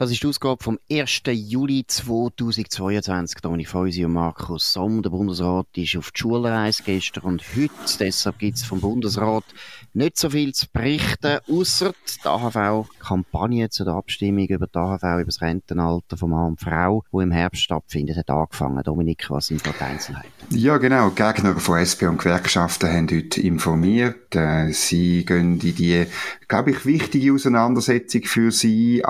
Das ist die Ausgabe vom 1. Juli 2022. Da bin ich von und Markus Somm. Der Bundesrat ist auf die Schulreise gestern und heute. Deshalb gibt es vom Bundesrat nicht so viel zu berichten, außer die AHV-Kampagne zu der Abstimmung über die AHV, über das Rentenalter von Mann und Frau, die im Herbst stattfindet, hat angefangen. Dominik, was sind da die Einzelheiten? Ja, genau. Gegner von SP und Gewerkschaften haben heute informiert. Äh, sie gehen in die, glaube ich, wichtige Auseinandersetzung für sie.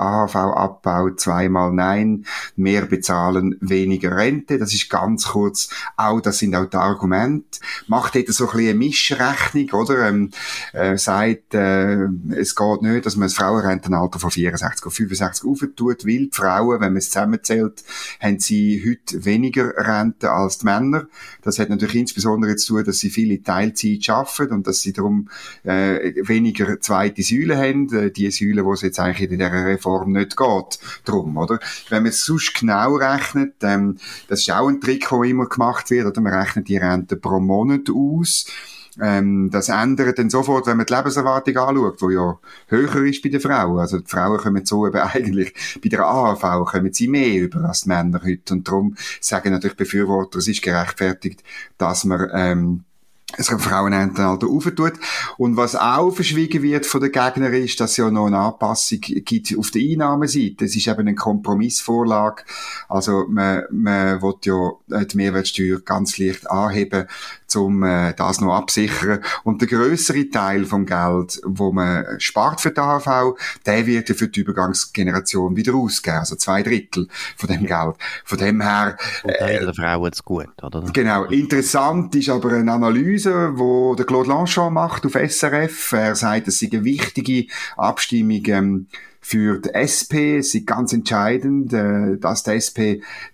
AHV-Abbau, zweimal Nein, mehr bezahlen, weniger Rente. Das ist ganz kurz auch, das sind auch die Argumente. Macht dort so ein bisschen eine Mischrechnung, oder? Ähm, äh, sagt, äh, es geht nicht, dass man das Frauenrentenalter von 64 auf 65 aufentut, weil die Frauen, wenn man es zusammenzählt, haben sie heute weniger Rente als die Männer. Das hat natürlich insbesondere zu tun, dass sie viele Teilzeit arbeiten und dass sie darum äh, weniger zweite Säule haben, äh, die Säule, wo es jetzt eigentlich in dieser Reform nicht geht, drum, oder? Wenn man es sonst genau rechnet, ähm, das ist auch ein Trick, der immer gemacht wird, oder? Man rechnet die Rente pro Monat aus ähm, das ändert dann sofort, wenn man die Lebenserwartung anschaut, die ja höher ist bei den Frauen. Also die Frauen kommen so eben eigentlich, bei der AHV kommen sie mehr über als die Männer heute. Und darum sagen natürlich Befürworter, es ist gerechtfertigt, dass man ähm, es Frauenentenalter aufentut. Und was auch verschwiegen wird von den Gegnern ist, dass es ja noch eine Anpassung gibt auf der Einnahmeseite. Es ist eben eine Kompromissvorlage. Also man, man will ja die Mehrwertsteuer ganz leicht anheben, um äh, das noch absichern. Und der größere Teil vom Geld, wo man spart für die AHV, der wird ja für die Übergangsgeneration wieder ausgegeben. Also zwei Drittel von dem Geld. Von dem her... Und äh, der Frauen zu gut, oder? Genau. Interessant ist aber eine Analyse, Analyse, wo der Claude Lanchon macht auf SRF. Er sagt, es sei eine wichtige Abstimmung ähm, für die SP. Es ist ganz entscheidend, äh, dass die SP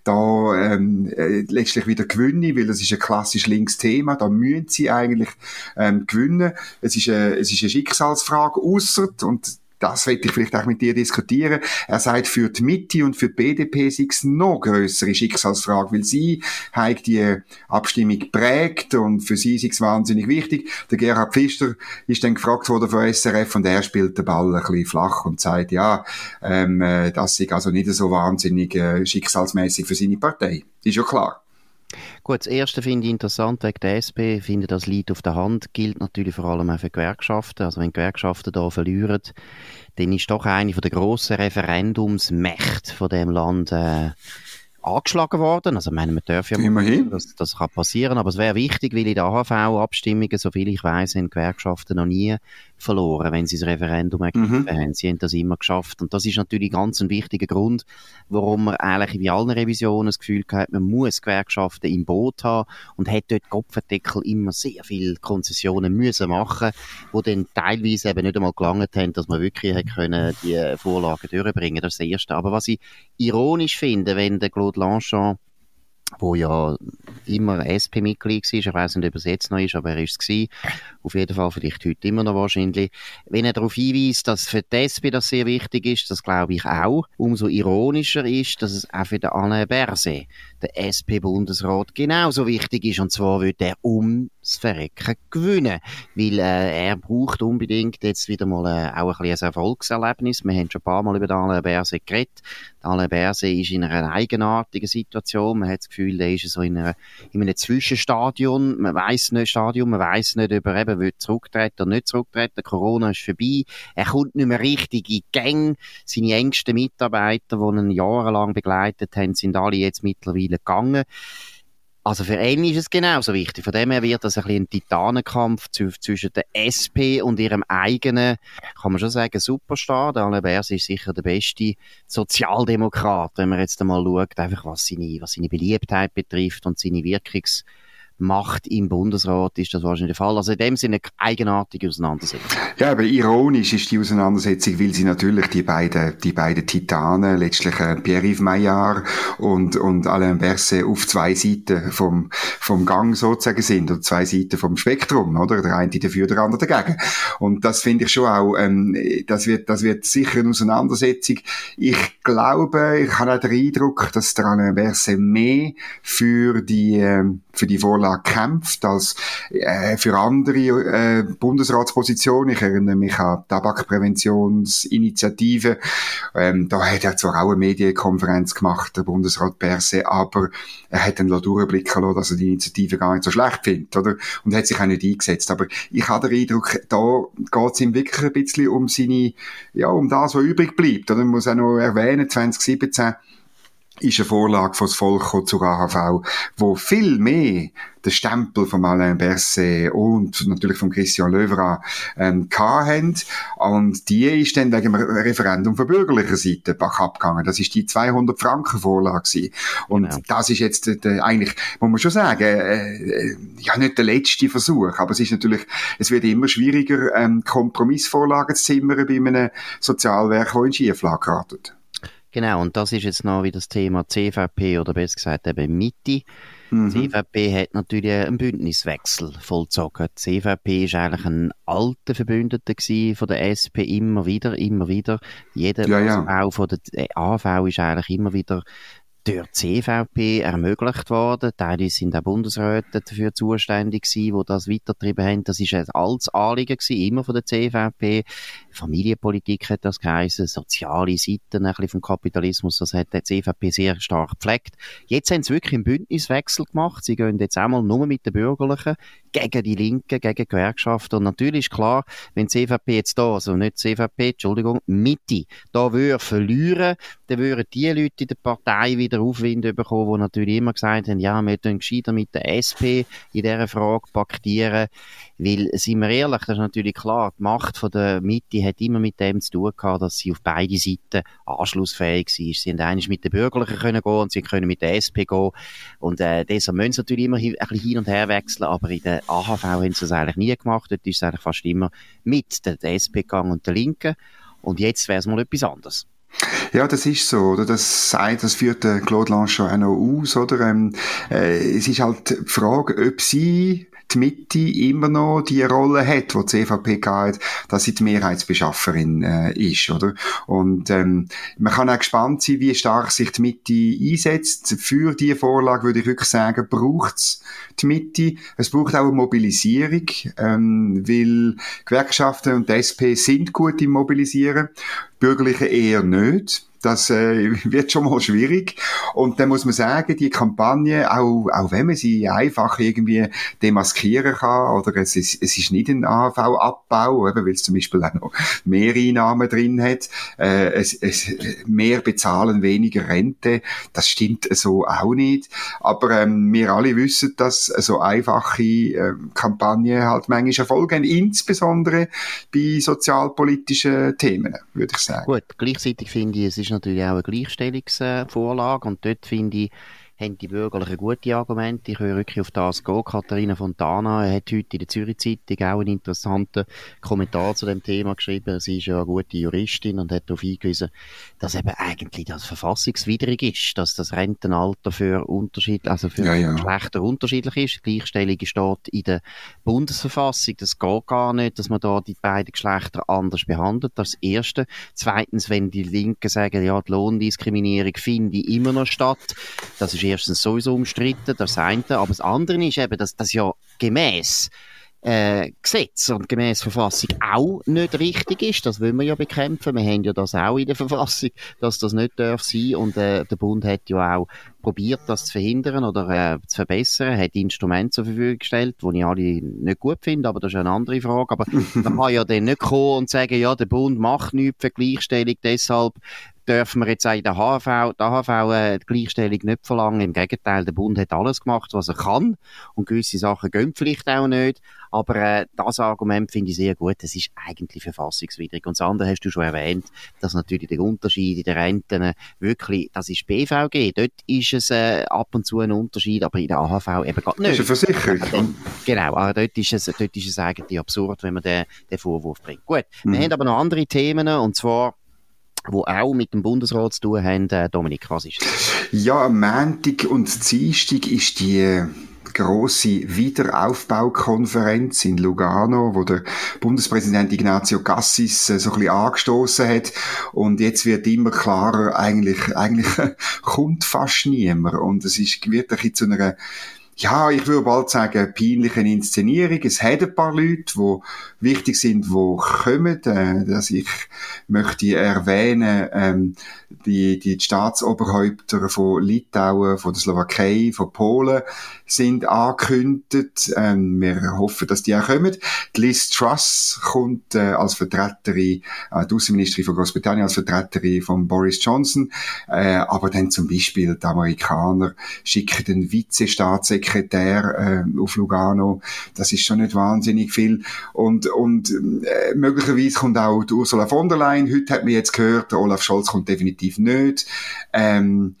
da ähm, äh, letztlich wieder gewinnen, weil das ist ein klassisch links Thema. Da müssen sie eigentlich ähm, gewinnen. Es ist, eine, es ist eine Schicksalsfrage, ausser und das werde ich vielleicht auch mit dir diskutieren. Er sagt, für die Mitte und für die BDP sei es noch größere Schicksalsfrage, weil sie hat die Abstimmung prägt und für sie ist es wahnsinnig wichtig. Der Gerhard Pfister ist dann gefragt worden von SRF und er spielt den Ball ein bisschen flach und sagt, ja, ähm, äh, das ist also nicht so wahnsinnig äh, schicksalsmäßig für seine Partei. Ist ja klar. Gut, das Erste finde ich interessant wegen der SP. Finde, das Lied auf der Hand gilt natürlich vor allem auch für Gewerkschaften. Also wenn Gewerkschaften da verlieren, dann ist doch eine von der grossen Referendumsmächte von dem Land äh, angeschlagen worden. Also, ich meine, man darf ja Immerhin. Das, das kann passieren, aber es wäre wichtig, weil in der AHV-Abstimmungen, soviel ich weiß, sind Gewerkschaften noch nie verloren, wenn sie das Referendum ergriffen mhm. haben. Sie haben das immer geschafft. Und das ist natürlich ganz ein wichtiger Grund, warum man eigentlich wie allen Revisionen das Gefühl hat, man muss Gewerkschaften im Boot haben und hat dort Kopfendeckel immer sehr viele Konzessionen müssen machen, wo dann teilweise eben nicht einmal gelangt haben, dass man wirklich hat können die Vorlagen durchbringen. Das ist das Erste. Aber was ich ironisch finde, wenn der Claude Lanchon wo ja immer SP-Mitglied war. Ich weiß nicht, ob er es jetzt noch ist, aber er ist es. Auf jeden Fall vielleicht heute immer noch wahrscheinlich. Wenn er darauf hinweist, dass für die SP das sehr wichtig ist, das glaube ich auch. Umso ironischer ist, dass es auch für den Alain Berset, der SP-Bundesrat, genauso wichtig ist. Und zwar wird er ums Verrecken gewinnen. Weil äh, er braucht unbedingt jetzt wieder mal äh, auch ein bisschen ein Erfolgserlebnis. Wir haben schon ein paar Mal über den Alain Berset geredet. Der Alain Berset ist in einer eigenartigen Situation. Man hat das Gefühl, der ist so in, einer, in einem Zwischenstadion. Man weiß nicht, Stadion, man weiß nicht, ob er eben will zurücktreten oder nicht zurücktreten. Corona ist vorbei. Er kommt nicht mehr richtig in die Gänge. Seine engsten Mitarbeiter, die ihn jahrelang begleitet haben, sind alle jetzt mittlerweile gegangen. Also für ihn ist es genauso wichtig. Von dem her wird das ein bisschen ein Titanenkampf zwischen der SP und ihrem eigenen, kann man schon sagen, Superstar. Der Alain Berset ist sicher der beste Sozialdemokrat, wenn man jetzt einmal schaut, einfach was seine, was seine Beliebtheit betrifft und seine Wirkungs Macht im Bundesrat ist das wahrscheinlich der Fall. Also in dem Sinne eine eigenartige Auseinandersetzung. Ja, aber ironisch ist die Auseinandersetzung, weil sie natürlich die beiden, die beiden Titanen, letztlich äh, Pierre-Yves Maillard und, und Alain Berset auf zwei Seiten vom, vom Gang sozusagen sind, oder zwei Seiten vom Spektrum, oder? Der eine dafür, der andere dagegen. Und das finde ich schon auch, ähm, das wird, das wird sicher eine Auseinandersetzung. Ich glaube, ich habe auch den Eindruck, dass der Alain Berset mehr für die, äh, für die Vorlage kämpft als äh, für andere äh, Bundesratspositionen. Ich erinnere mich an die Tabakpräventionsinitiative. Ähm, da hat er zwar auch eine Medienkonferenz gemacht, der Bundesrat Berse, aber er hat dann durchblicken lassen, dass er die Initiative gar nicht so schlecht findet, oder? Und hat sich auch nicht eingesetzt. Aber ich habe den Eindruck, da geht es ihm wirklich ein bisschen um seine, ja, um das, was übrig bleibt. Oder? Man muss auch noch erwähnen, 2017 ist eine Vorlage von das Volk zur AHV, wo viel mehr den Stempel von Alain Berset und natürlich von Christian Löwra ähm, haben. Und die ist dann wegen dem Referendum von bürgerlicher Seite bach abgegangen. Das ist die 200 Franken Vorlage Und genau. das ist jetzt äh, eigentlich, muss man schon sagen, äh, äh, ja nicht der letzte Versuch, aber es ist natürlich, es wird immer schwieriger, ähm, Kompromissvorlagen zu zimmern bei einem Sozialwerk, das in Schieflage geratet. Genau, und das ist jetzt noch wie das Thema CVP oder besser gesagt eben Mitte. Mhm. CVP hat natürlich einen Bündniswechsel vollzogen. Die CVP ist eigentlich ein alter Verbündeter von der SP immer wieder, immer wieder. Jeder ja, ja. auch von der AV ist eigentlich immer wieder durch CVP ermöglicht worden. Teilweise sind auch Bundesräte dafür zuständig gewesen, die das weitergetrieben haben. Das ist ein altes Anliegen gewesen, immer von der CVP. Familienpolitik hat das geheißen, soziale Seiten ein bisschen vom Kapitalismus, das hat die CVP sehr stark gepflegt. Jetzt haben sie wirklich einen Bündniswechsel gemacht. Sie gehen jetzt einmal nur mit den Bürgerlichen gegen die Linken, gegen die Gewerkschaften. Und natürlich ist klar, wenn die CVP jetzt da, also nicht die CVP, Entschuldigung, Mitte, da würde verlieren, dann würden die Leute in der Partei wieder Aufwind bekommen, die natürlich immer gesagt haben, ja, wir tun gescheiter mit der SP in dieser Frage paktieren. Weil, sind wir ehrlich, das ist natürlich klar, die Macht von der Mitte hat immer mit dem zu tun gehabt, dass sie auf beide Seiten anschlussfähig war. Sie haben eigentlich mit den Bürgerlichen können gehen und sie können mit der SP gehen. Und, äh, deshalb müssen sie natürlich immer ein bisschen hin und her wechseln, aber in der AHV haben sie das eigentlich nie gemacht. Dort ist es eigentlich fast immer mit der, SP gegangen und der Linken. Und jetzt wäre es mal etwas anderes. Ja, das ist so, oder? Das sagt, das führt Claude Lanchon auch noch aus, oder? Ähm, äh, es ist halt die Frage, ob sie die Mitte immer noch die Rolle hat, wo die CVP hat, dass sie die Mehrheitsbeschafferin äh, ist, oder? Und ähm, man kann auch gespannt sein, wie stark sich die Mitte einsetzt. Für diese Vorlage würde ich wirklich sagen, braucht's die Mitte. Es braucht auch eine Mobilisierung, ähm, weil Gewerkschaften und die SP sind gut im Mobilisieren, Bürgerliche eher nicht. Das äh, wird schon mal schwierig. Und dann muss man sagen, die Kampagne, auch, auch wenn man sie einfach irgendwie demaskieren kann, oder es ist, es ist nicht ein AHV-Abbau, weil es zum Beispiel auch noch mehr Einnahmen drin hat, äh, es, es, mehr bezahlen, weniger Rente, das stimmt so auch nicht. Aber ähm, wir alle wissen, dass so einfache äh, Kampagnen halt manchmal erfolgen, insbesondere bei sozialpolitischen Themen, würde ich sagen. Gut, gleichzeitig finde ich, es ist ist natürlich auch eine Gleichstellungsvorlage und dort finde ich, haben die Bürgerlichen gute Argumente. Ich höre wirklich auf das gehen. Katharina Fontana hat heute in der Zürich Zeitung auch einen interessanten Kommentar zu dem Thema geschrieben. Sie ist ja eine gute Juristin und hat darauf hingewiesen, dass eben eigentlich das verfassungswidrig ist, dass das Rentenalter für Unterschied, also für ja, ja. Geschlechter unterschiedlich ist. Gleichstellung steht in der Bundesverfassung. Das geht gar nicht, dass man da die beiden Geschlechter anders behandelt. Das Erste. Zweitens, wenn die Linken sagen, ja, die Lohndiskriminierung finde immer noch statt. Das ist erstens sowieso umstritten, das eine, aber das andere ist eben, dass das ja gemäß äh, Gesetz und gemäß Verfassung auch nicht richtig ist. Das wollen wir ja bekämpfen. Wir haben ja das auch in der Verfassung, dass das nicht darf sein. Und äh, der Bund hat ja auch probiert, das zu verhindern oder äh, zu verbessern, hat Instrumente zur Verfügung gestellt, die ich alle nicht gut finde, aber das ist eine andere Frage. Aber man kann ja dann nicht kommen und sagen, ja, der Bund macht nichts für Gleichstellung, deshalb dürfen wir jetzt auch in der HV, der HV äh, die Gleichstellung nicht verlangen. Im Gegenteil, der Bund hat alles gemacht, was er kann. Und gewisse Sachen gehen vielleicht auch nicht. Aber äh, das Argument finde ich sehr gut. Das ist eigentlich verfassungswidrig. Und das andere hast du schon erwähnt, dass natürlich der Unterschied in den Renten äh, wirklich, das ist BVG. Dort ist es äh, ab und zu ein Unterschied, aber in der AHV eben gar nicht. Das ist eine Versicherung. Genau, aber dort ist es, dort ist es eigentlich absurd, wenn man den, den Vorwurf bringt. Gut, mhm. wir haben aber noch andere Themen, und zwar wo auch mit dem Bundesrat zu tun haben. Äh, Dominik, was ist das? Ja, am Montag und Dienstag ist die große Wiederaufbaukonferenz in Lugano, wo der Bundespräsident Ignazio Cassis äh, so ein bisschen angestoßen hat. Und jetzt wird immer klarer, eigentlich, eigentlich kommt fast niemand. Und es ist, wird ein bisschen zu einer ja, ich würde bald sagen, peinliche Inszenierung. Es hat ein paar Leute, die wichtig sind, die kommen. Äh, dass ich möchte erwähnen, ähm, die, die Staatsoberhäupter von Litauen, von der Slowakei, von Polen sind angekündigt. Ähm, wir hoffen, dass die auch kommen. Die Liz Truss kommt äh, als Vertreterin, äh, die Außenministerin von Großbritannien als Vertreterin von Boris Johnson. Äh, aber dann zum Beispiel die Amerikaner schicken den Vizestaatssekretär äh, auf Lugano. Das ist schon nicht wahnsinnig viel. Und, und äh, möglicherweise kommt auch die Ursula von der Leyen. Heute hat man jetzt gehört, Olaf Scholz kommt definitiv nicht. Ähm,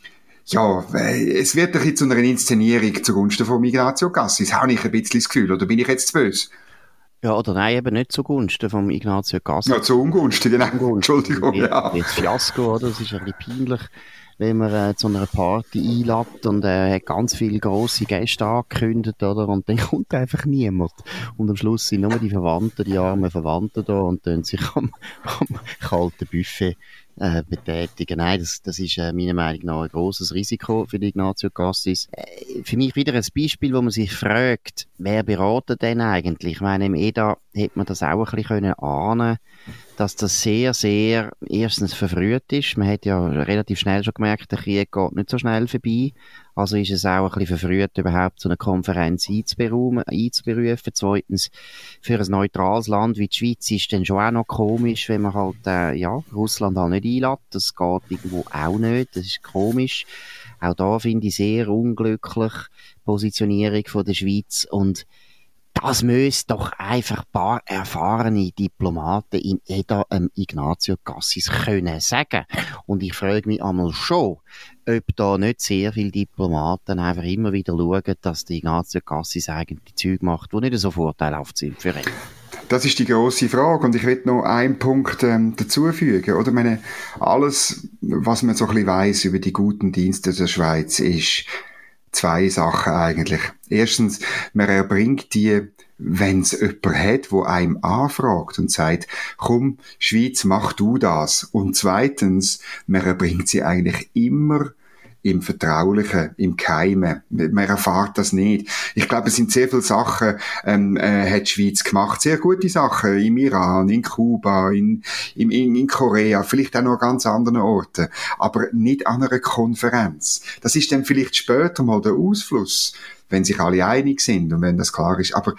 ja, äh, es wird ein bisschen zu einer Inszenierung zugunsten von Migratio Cassis. Habe ich ein bisschen das Gefühl, oder bin ich jetzt zu böse? Ja, oder nein, eben nicht zugunsten von Ignazio Cassis. Ja, zu Ungunsten, genau. Entschuldigung, ja. Jetzt Fiasko, oder? Das ist ein bisschen peinlich wenn man äh, zu einer Party einlädt und er äh, hat ganz viele grosse Gäste angekündigt, oder? Und dann kommt einfach niemand. Und am Schluss sind nur die Verwandten, die armen Verwandten da und dann sich am, am kalten Buffet äh, betätigen. Nein, das, das ist äh, meiner Meinung nach ein grosses Risiko für die Ignazio Cassis. Äh, für mich wieder ein Beispiel, wo man sich fragt, wer beratet denn eigentlich? Ich meine, im EDA hätte man das auch ein bisschen können ahnen dass das sehr, sehr erstens verfrüht ist. Man hat ja relativ schnell schon gemerkt, der Krieg geht nicht so schnell vorbei. Also ist es auch ein bisschen verfrüht, überhaupt so eine Konferenz einzuberufen. Zweitens, für ein neutrales Land wie die Schweiz ist dann schon auch noch komisch, wenn man halt, äh, ja, Russland halt nicht einlädt. Das geht irgendwo auch nicht. Das ist komisch. Auch da finde ich sehr unglücklich Positionierung von der Schweiz und das müssen doch einfach ein paar erfahrene Diplomaten in EDA ähm, Ignazio Cassis können sagen. Und ich frage mich einmal schon, ob da nicht sehr viele Diplomaten einfach immer wieder schauen, dass der Ignazio Cassis eigentlich Zeug macht, die nicht so vorteilhaft sind für ihn. Das ist die große Frage und ich will noch einen Punkt ähm, dazufügen. Oder meine, alles, was man so ein bisschen weiss über die guten Dienste der Schweiz, ist, zwei Sachen eigentlich. Erstens, man erbringt die, wenn es jemand hat, wo einem anfragt und sagt, komm, Schweiz, mach du das. Und zweitens, man erbringt sie eigentlich immer im Vertraulichen, im Keimen. Man erfahrt das nicht. Ich glaube, es sind sehr viele Sachen, ähm, äh, hat die Schweiz gemacht. Sehr gute Sachen. Im Iran, in Kuba, in, in, in Korea, vielleicht auch noch an ganz anderen Orten. Aber nicht an einer Konferenz. Das ist dann vielleicht später mal der Ausfluss wenn sich alle einig sind und wenn das klar ist. Aber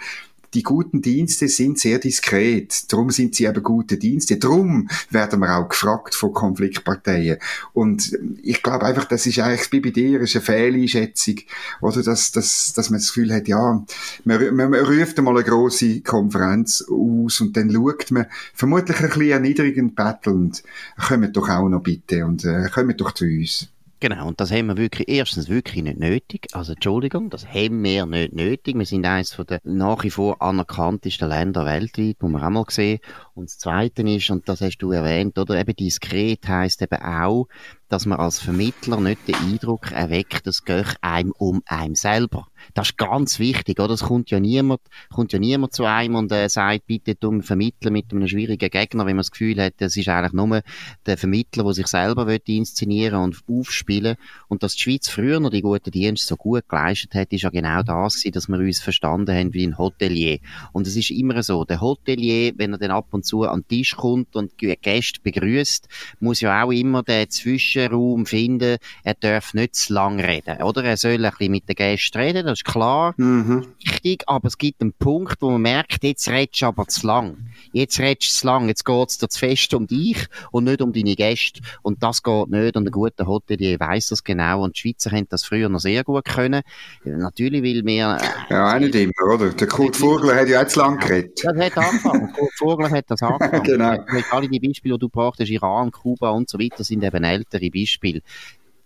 die guten Dienste sind sehr diskret. Darum sind sie eben gute Dienste. Darum werden wir auch gefragt von Konfliktparteien. Und ich glaube einfach, das ist eigentlich bei dir, ist eine Fehleinschätzung. Oder dass, dass, dass man das Gefühl hat, ja, man, man, man ruft einmal eine grosse Konferenz aus und dann schaut man vermutlich ein bisschen erniedrigend bettelnd. Kommt doch auch noch bitte und äh, kommt doch zu uns. Genau, und das haben wir wirklich, erstens wirklich nicht nötig. Also, Entschuldigung, das haben wir nicht nötig. Wir sind eines den nach wie vor anerkanntesten Länder weltweit, muss man auch mal sehen. Und das Zweite ist, und das hast du erwähnt, oder eben diskret heisst eben auch, dass man als Vermittler nicht den Eindruck erweckt, es geht einem um einem selber. Das ist ganz wichtig, oder? Es kommt ja niemand, kommt ja niemand zu einem und äh, sagt, bitte du vermitteln mit einem schwierigen Gegner, wenn man das Gefühl hat, das ist eigentlich nur der Vermittler, der sich selber will inszenieren und aufspielen. Und dass die Schweiz früher noch die guten Dienste so gut geleistet hat, ist ja genau das gewesen, dass wir uns verstanden haben wie ein Hotelier. Und es ist immer so, der Hotelier, wenn er dann ab und zu an den Tisch kommt und Gäste begrüßt, muss ja auch immer der zwischen Zwischenraum finden, er darf nicht zu lang reden, oder? Er soll ein bisschen mit den Gästen reden, das ist klar, mhm. richtig, aber es gibt einen Punkt, wo man merkt, jetzt redest du aber zu lang. Jetzt redest du zu lang, jetzt geht's dir zu fest um dich und nicht um deine Gäste. Und das geht nicht. Und ein guter Hotelier weiss das genau. Und die Schweizer haben das früher noch sehr gut können. Natürlich will wir... Äh, ja, auch nicht immer, oder? Der Kurt Vogler hat ja auch zu lang geredet. Das hat angefangen. Kurt Vogler hat das angefangen. genau. Alle die Beispiele, die du brauchst, Iran, Kuba und so weiter, sind eben ältere Beispiele.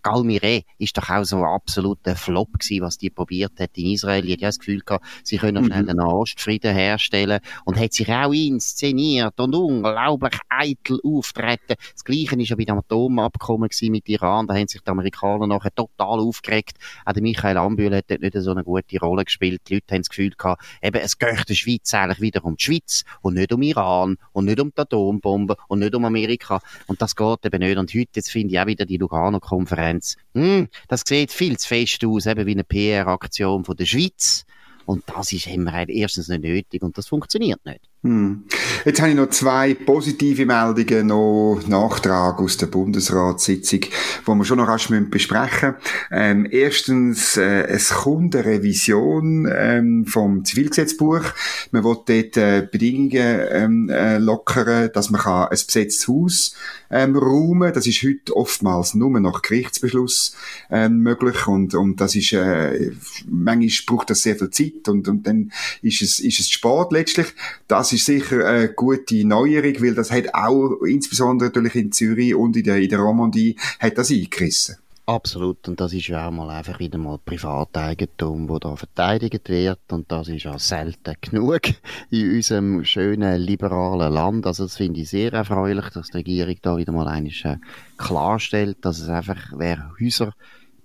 Galmire ist doch auch so ein absoluter Flop gewesen, was die probiert hat in Israel. Ich hatte das Gefühl gehabt, sie können mhm. schnell einen Ostfrieden herstellen und hat sich auch inszeniert und unglaublich eitel auftreten. Das Gleiche ist ja bei dem Atomabkommen mit Iran. Da haben sich die Amerikaner nachher total aufgeregt. Auch der Michael Ambühl hat dort nicht so eine gute Rolle gespielt. Die Leute haben das Gefühl gehabt, eben, es geht der Schweiz eigentlich wieder um die Schweiz und nicht um Iran und nicht um die Atombombe und nicht um Amerika. Und das geht eben nicht. Und heute, jetzt finde ich auch wieder die Lugano-Konferenz Fans, hm, das sieht viel zu fest aus, eben wie eine PR-Aktion von der Schweiz. Und das ist immer erstens nicht nötig und das funktioniert nicht. Hm. Jetzt habe ich noch zwei positive Meldungen, noch Nachtrag aus der Bundesratssitzung, wo wir schon noch rasch besprechen müssen. Ähm, erstens, äh, es kommt eine Revision ähm, vom Zivilgesetzbuch. Man will dort äh, Bedingungen ähm, äh, lockern, dass man kann ein besetztes Haus ähm, räumen Das ist heute oftmals nur nach Gerichtsbeschluss ähm, möglich und, und das ist, äh, manchmal braucht das sehr viel Zeit und, und dann ist es, ist es Sport letztlich. Das ist sicher eine gute Neuerung, weil das hat auch, insbesondere natürlich in Zürich und in der, in der Romandie, hat das eingerissen. Absolut, und das ist ja auch mal einfach wieder mal Privateigentum, wo da verteidigt wird, und das ist ja selten genug in unserem schönen, liberalen Land. Also das finde ich sehr erfreulich, dass die Regierung da wieder mal äh, klarstellt, dass es einfach, wer Häuser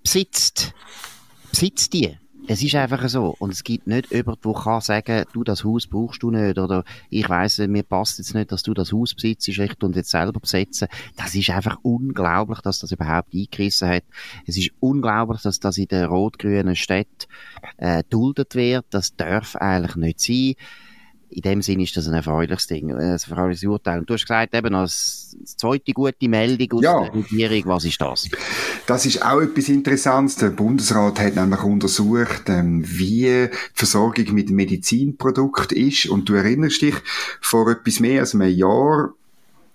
besitzt, besitzt die es ist einfach so. Und es gibt nicht jemanden, der kann sagen, du, das Haus brauchst du nicht. Oder ich weiss, mir passt jetzt nicht, dass du das Haus besitzt, ich und jetzt selber besetzen. Das ist einfach unglaublich, dass das überhaupt eingerissen hat. Es ist unglaublich, dass das in den rot-grünen Städten äh, duldet wird. Das darf eigentlich nicht sein in dem Sinne ist das ein erfreuliches Ding, ein erfreuliches Urteil. Und du hast gesagt, eben als zweite gute Meldung aus ja. der Regierung, was ist das? Das ist auch etwas Interessantes. Der Bundesrat hat nämlich untersucht, ähm, wie die Versorgung mit Medizinprodukten ist. Und du erinnerst dich, vor etwas mehr als einem Jahr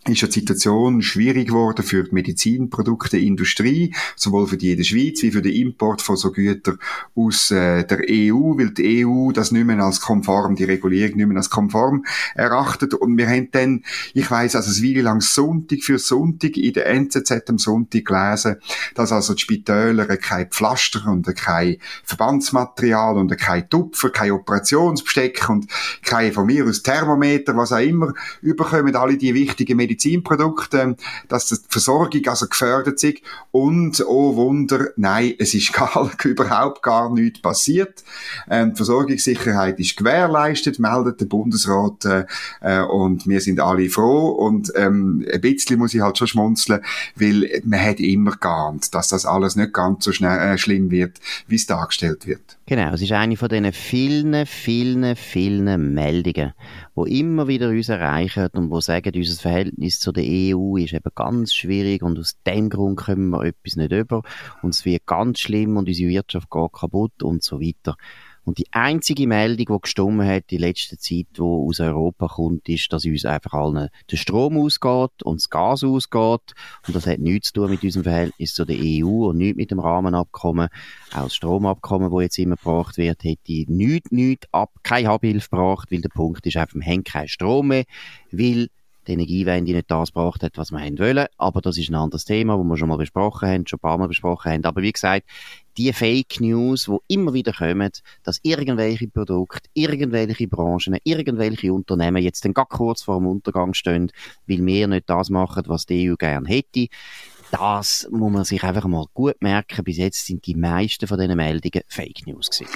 ist ja die Situation schwierig geworden für die Medizinprodukteindustrie, sowohl für die in der Schweiz wie für den Import von so Gütern aus äh, der EU, weil die EU das nicht mehr als konform, die Regulierung nicht mehr als konform erachtet. Und wir haben dann, ich weiss, also eine Weile lang Sonntag für Sonntag in der NZZ am Sonntag gelesen, dass also die Spitäler kein Pflaster und kein Verbandsmaterial und kein Tupfer, kein Operationsbesteck und kein von mir aus Thermometer, was auch immer, überkommen alle die wichtigen Medizin Medizinprodukte, dass die Versorgung also gefördert ist und, oh Wunder, nein, es ist gar, überhaupt gar nichts passiert. Ähm, die Versorgungssicherheit ist gewährleistet, meldet der Bundesrat äh, äh, und wir sind alle froh und ähm, ein bisschen muss ich halt schon schmunzeln, weil man hat immer geahnt, dass das alles nicht ganz so schnell, äh, schlimm wird, wie es dargestellt wird. Genau, es ist eine von diesen vielen, vielen, vielen Meldungen, wo immer wieder uns erreichen und wo sagen, unser Verhältnis zu der EU ist eben ganz schwierig und aus dem Grund kommen wir etwas nicht über und es wird ganz schlimm und unsere Wirtschaft geht kaputt und so weiter. Und die einzige Meldung, die gestummen hat in letzter Zeit, die aus Europa kommt, ist, dass uns einfach allen der Strom ausgeht und das Gas ausgeht. Und das hat nichts zu tun mit unserem Verhältnis zu der EU und nichts mit dem Rahmenabkommen. Auch das Stromabkommen, das jetzt immer gebracht wird, hätte nichts, nichts ab, keine Abhilfe gebracht, weil der Punkt ist einfach, wir haben keinen Strom mehr, weil die Energiewende nicht das gebracht hat, was wir haben wollen. Aber das ist ein anderes Thema, das wir schon mal besprochen haben, schon ein paar Mal besprochen haben. Aber wie gesagt, die Fake News, die immer wieder kommen, dass irgendwelche Produkte, irgendwelche Branchen, irgendwelche Unternehmen jetzt dann gar kurz vor dem Untergang stehen, weil wir nicht das machen, was die EU gerne hätte das muss man sich einfach mal gut merken. Bis jetzt sind die meisten von diesen Meldungen Fake News gewesen.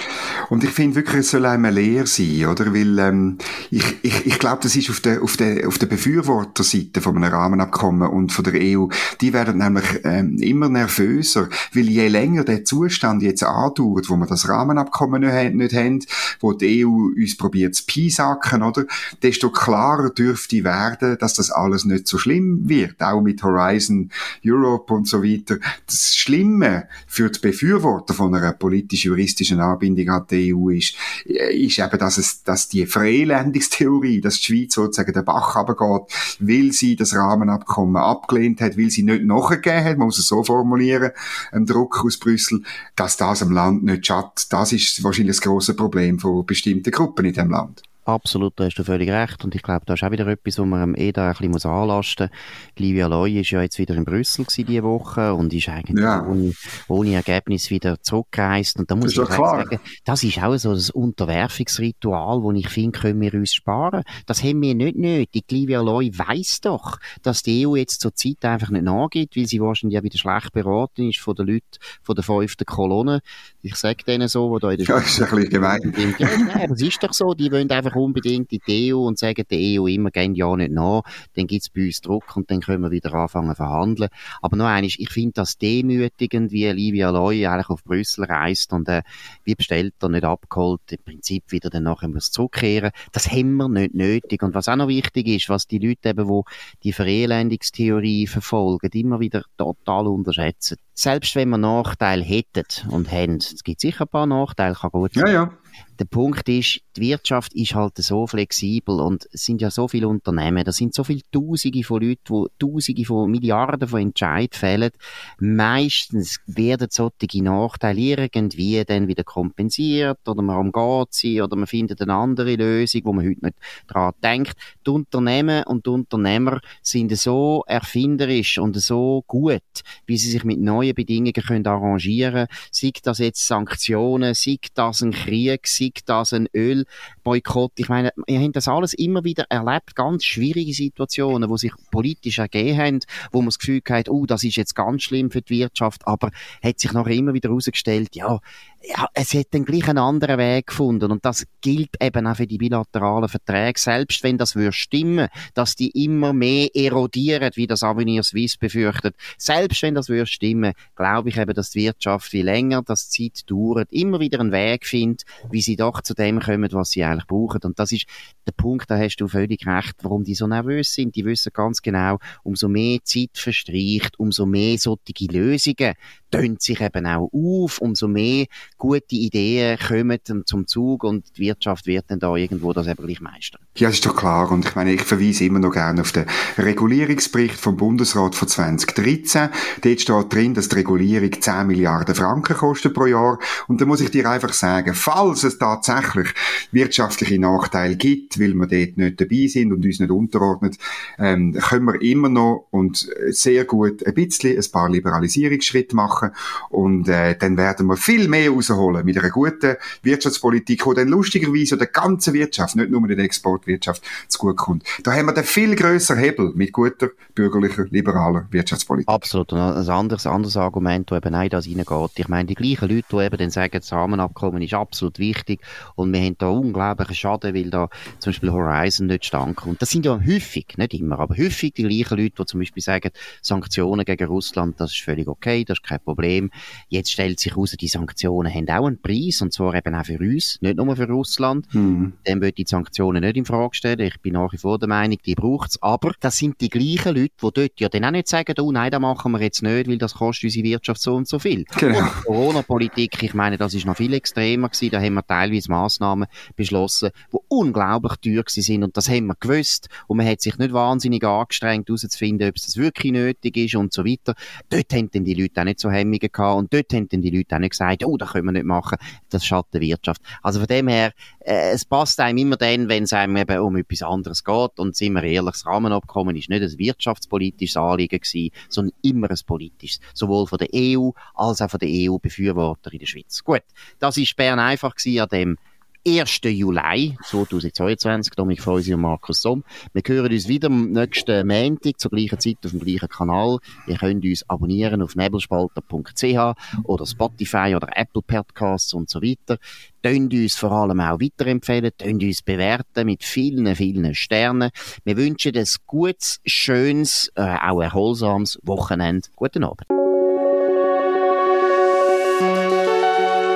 Und ich finde wirklich, es soll einmal leer sein, oder? Weil ähm, ich, ich, ich glaube, das ist auf der, auf der, auf der Befürworterseite von einem Rahmenabkommen und von der EU, die werden nämlich ähm, immer nervöser, weil je länger der Zustand jetzt andauert, wo wir das Rahmenabkommen nicht, nicht haben, wo die EU uns probiert zu piesacken, oder? Desto klarer dürfte werden, dass das alles nicht so schlimm wird, auch mit Horizon Europe Europe und so weiter. Das Schlimme für die Befürworter von einer politisch-juristischen Anbindung an die EU ist, ist eben, dass es, dass die Verelendungstheorie, dass die Schweiz sozusagen den Bach runtergeht, weil sie das Rahmenabkommen abgelehnt hat, weil sie nicht nachgegeben hat, man muss es so formulieren, ein Druck aus Brüssel, dass das im Land nicht schadet. Das ist wahrscheinlich das große Problem von bestimmten Gruppen in dem Land. Absolut, da hast du völlig recht. Und ich glaube, da ist auch wieder etwas, wo man eh da ein bisschen muss anlasten muss. Livia Loy ist ja jetzt wieder in Brüssel diese Woche und ist eigentlich ja. ohne, ohne, Ergebnis wieder zurückgereist. Und da muss ich sagen, das ist auch so das Unterwerfungsritual, wo ich finde, können wir uns sparen. Das haben wir nicht nötig. Livia Loy weiss doch, dass die EU jetzt zur Zeit einfach nicht nachgibt, weil sie wahrscheinlich ja wieder schlecht beraten ist von den Leuten von der fünften Kolonne. Ich sage denen so, wo da in der Ja, ist ein bisschen gemein. Ja, das ist doch so. Die wollen einfach unbedingt in die EU und sagen der EU immer, gehen ja nicht nach. Dann gibt's bei uns Druck und dann können wir wieder anfangen verhandeln. Aber noch eines, ich finde das demütigend, wie Livia Loy eigentlich auf Brüssel reist und äh, wie bestellt er nicht abgeholt, im Prinzip wieder dann nachher muss zurückkehren. Das haben wir nicht nötig. Und was auch noch wichtig ist, was die Leute eben, wo die Verelendungstheorie verfolgen, immer wieder total unterschätzen selbst wenn wir Nachteile hätten und haben, es gibt sicher ein paar Nachteile, kann gut sein. Ja, ja. Der Punkt ist, die Wirtschaft ist halt so flexibel und es sind ja so viele Unternehmen, da sind so viele Tausende von Leuten, wo Tausende von Milliarden von Entscheid fällen. Meistens werden solche Nachteile irgendwie dann wieder kompensiert oder man umgeht sie oder man findet eine andere Lösung, wo man heute nicht daran denkt. Die Unternehmen und die Unternehmer sind so erfinderisch und so gut, wie sie sich mit neuen Bedingungen können arrangieren können. Sei das jetzt Sanktionen, sei das ein Krieg, sei das ein Ölboykott. Ich meine, wir haben das alles immer wieder erlebt, ganz schwierige Situationen, wo sich politisch ergeben haben, wo man das Gefühl hat, oh, das ist jetzt ganz schlimm für die Wirtschaft, aber hat sich nachher immer wieder herausgestellt, ja, ja, es hat dann gleich einen anderen Weg gefunden. Und das gilt eben auch für die bilateralen Verträge, selbst wenn das würde stimmen, dass die immer mehr erodieren, wie das Avenir Suisse befürchtet, selbst wenn das würde stimmen, glaube ich eben, dass die Wirtschaft, wie länger das Zeit dauert, immer wieder einen Weg findet, wie sie doch zu dem kommen, was sie eigentlich brauchen. Und das ist der Punkt, da hast du völlig recht, warum die so nervös sind, die wissen ganz genau, umso mehr Zeit verstreicht, umso mehr solche Lösungen tönt sich eben auch auf, umso mehr gute Ideen kommen zum Zug und die Wirtschaft wird dann da irgendwo das eben gleich meistern. Ja, das ist doch klar. Und ich meine, ich verweise immer noch gerne auf den Regulierungsbericht vom Bundesrat von 2013. Dort steht drin, dass die Regulierung 10 Milliarden Franken kostet pro Jahr. Und da muss ich dir einfach sagen, falls es tatsächlich wirtschaftliche Nachteile gibt, weil wir dort nicht dabei sind und uns nicht unterordnet, ähm, können wir immer noch und sehr gut ein bisschen ein paar Liberalisierungsschritte machen. Und äh, dann werden wir viel mehr rausholen mit einer guten Wirtschaftspolitik, die dann lustigerweise der ganzen Wirtschaft, nicht nur der Exportwirtschaft, zugutekommt. Da haben wir den viel grösseren Hebel mit guter, bürgerlicher, liberaler Wirtschaftspolitik. Absolut. Und ein anderes, anderes Argument, das eben auch das reingeht. Ich meine, die gleichen Leute, die eben dann sagen, das Rahmenabkommen ist absolut wichtig und wir haben da unglaublichen Schaden, weil da zum Beispiel Horizon nicht stand kommt. Das sind ja häufig, nicht immer, aber häufig die gleichen Leute, die zum Beispiel sagen, Sanktionen gegen Russland, das ist völlig okay, das ist kein Problem. Problem. Jetzt stellt sich heraus, die Sanktionen haben auch einen Preis, und zwar eben auch für uns, nicht nur für Russland. Mhm. Dann würde ich die Sanktionen nicht in Frage stellen. Ich bin nach wie vor der Meinung, die braucht es. Aber das sind die gleichen Leute, die dort ja dann auch nicht sagen, oh nein, das machen wir jetzt nicht, weil das kostet unsere Wirtschaft so und so viel. Genau. Corona-Politik, ich meine, das ist noch viel extremer gewesen. Da haben wir teilweise Massnahmen beschlossen, die unglaublich teuer sind und das haben wir gewusst. Und man hat sich nicht wahnsinnig angestrengt, herauszufinden, ob es das wirklich nötig ist und so weiter. Dort haben dann die Leute auch nicht so Hemmungen gehabt und dort haben dann die Leute auch nicht gesagt, oh, das können wir nicht machen, das schadet der Wirtschaft. Also von dem her, äh, es passt einem immer dann, wenn es einem eben um etwas anderes geht und sind wir ehrlich, das Rahmenabkommen ist nicht ein wirtschaftspolitisches Anliegen gewesen, sondern immer ein politisches, sowohl von der EU als auch von den EU-Befürwortern in der Schweiz. Gut, das ist Bern einfach gewesen an dem 1. Juli 2022. Dominik Feusi und Markus Somm. Wir hören uns wieder am nächsten Montag zur gleichen Zeit auf dem gleichen Kanal. Ihr könnt uns abonnieren auf nebelspalter.ch oder Spotify oder Apple Podcasts und so weiter. Tönt uns vor allem auch weiterempfehlen, tönt uns bewerten mit vielen, vielen Sternen. Wir wünschen ein gutes, schönes, äh, auch erholsames Wochenende. Guten Abend.